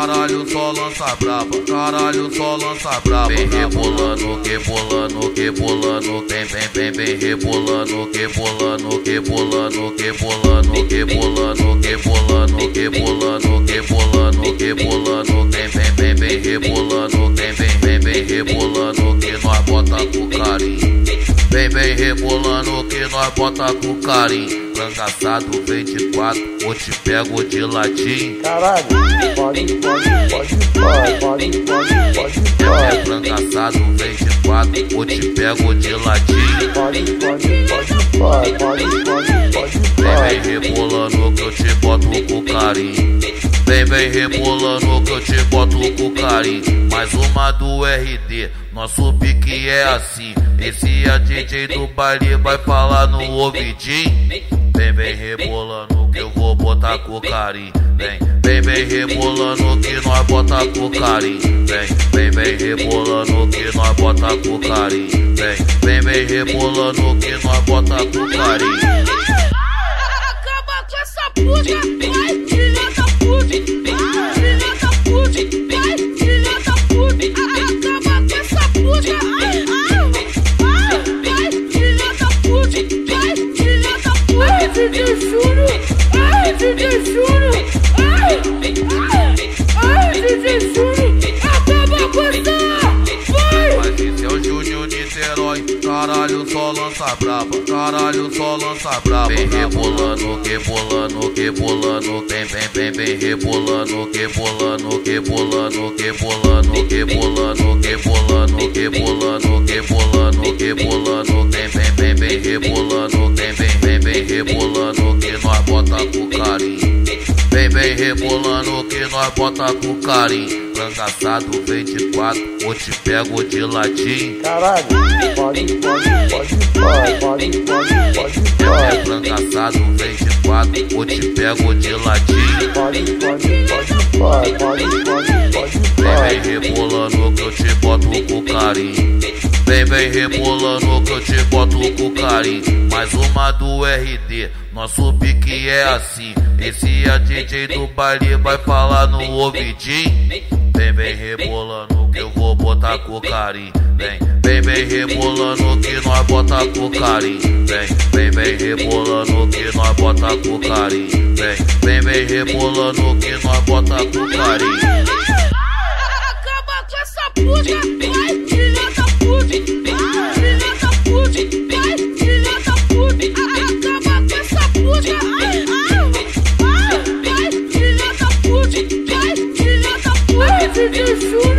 caralho, só lança braba, caralho, só lança braba. Vem rebolando, que bolando, que bolando, vem, vem, vem, vem rebolando, que bolando, que bolando, que bolando, que bolando, que bolando, que bolando, que bolando, que bolando, vem, vem, vem, vem rebolando, vem, vem, vem, vem rebolando, que nós bota com carinho. Vem, vem rebolando que nós bota com carinho. Langaçado 24, ou te pego de latim. Caralho, pode, pode, pode, pode, pode, pode, pode, É langaçado 24, ou te pego de latim. pode, pode, pode, pode, pode, pode, pode, Vem, vem rebolando que eu te boto com carinho. Vem, vem rebolando que eu te boto com carinho. Mais uma do RD, nosso pique é assim. Esse é DJ do baile, vai falar no ouvidinho. Vem, vem rebolando que eu vou botar com carinho. Vem, vem, vem rebolando que nós bota com carinho. Vem, vem, vem rebolando que nós bota com carinho. Vem, vem, vem rebolando que nós bota com carinho. Acaba com essa puta, vai, caralho, só lança braba, caralho, só lança braba. Vem rebolando, que bolando, que bolando, vem, vem, vem, vem rebolando, que bolando, que bolando, que bolando, que bolando, que bolando, que bolando, que bolando, que bolando, vem, vem, vem, vem rebolando, vem, vem, vem, vem rebolando, que nós bota com carinho. Vem, vem rebolando que nós bota com carinho. Langaçado 24, ou te pego de latim. Caralho, pode, pode, pode, pode, pode, É pode, langaçado 24, ou te pego de latim. pode, pode, pode, pode, pode, pode, pode, Vem, vem rebolando que eu te boto com carinho. Vem, vem rebolando que eu te boto com carinho. Mais uma do RD, nosso pique é assim. Esse é DJ do baile, vai falar no ouvidinho. Vem, vem rebolando que eu vou botar com carinho. Vem, Vem, vem rebolando que nós bota com carinho. Vem, vem, vem rebolando que nós bota com carinho. Vem, vem, vem rebolando que nós bota com carinho. Acaba com essa puta, vai, filha da puta. Filha da puta, vai, filha da puta. Acaba com essa puta. Vai, filha da puta, vai, filha puta.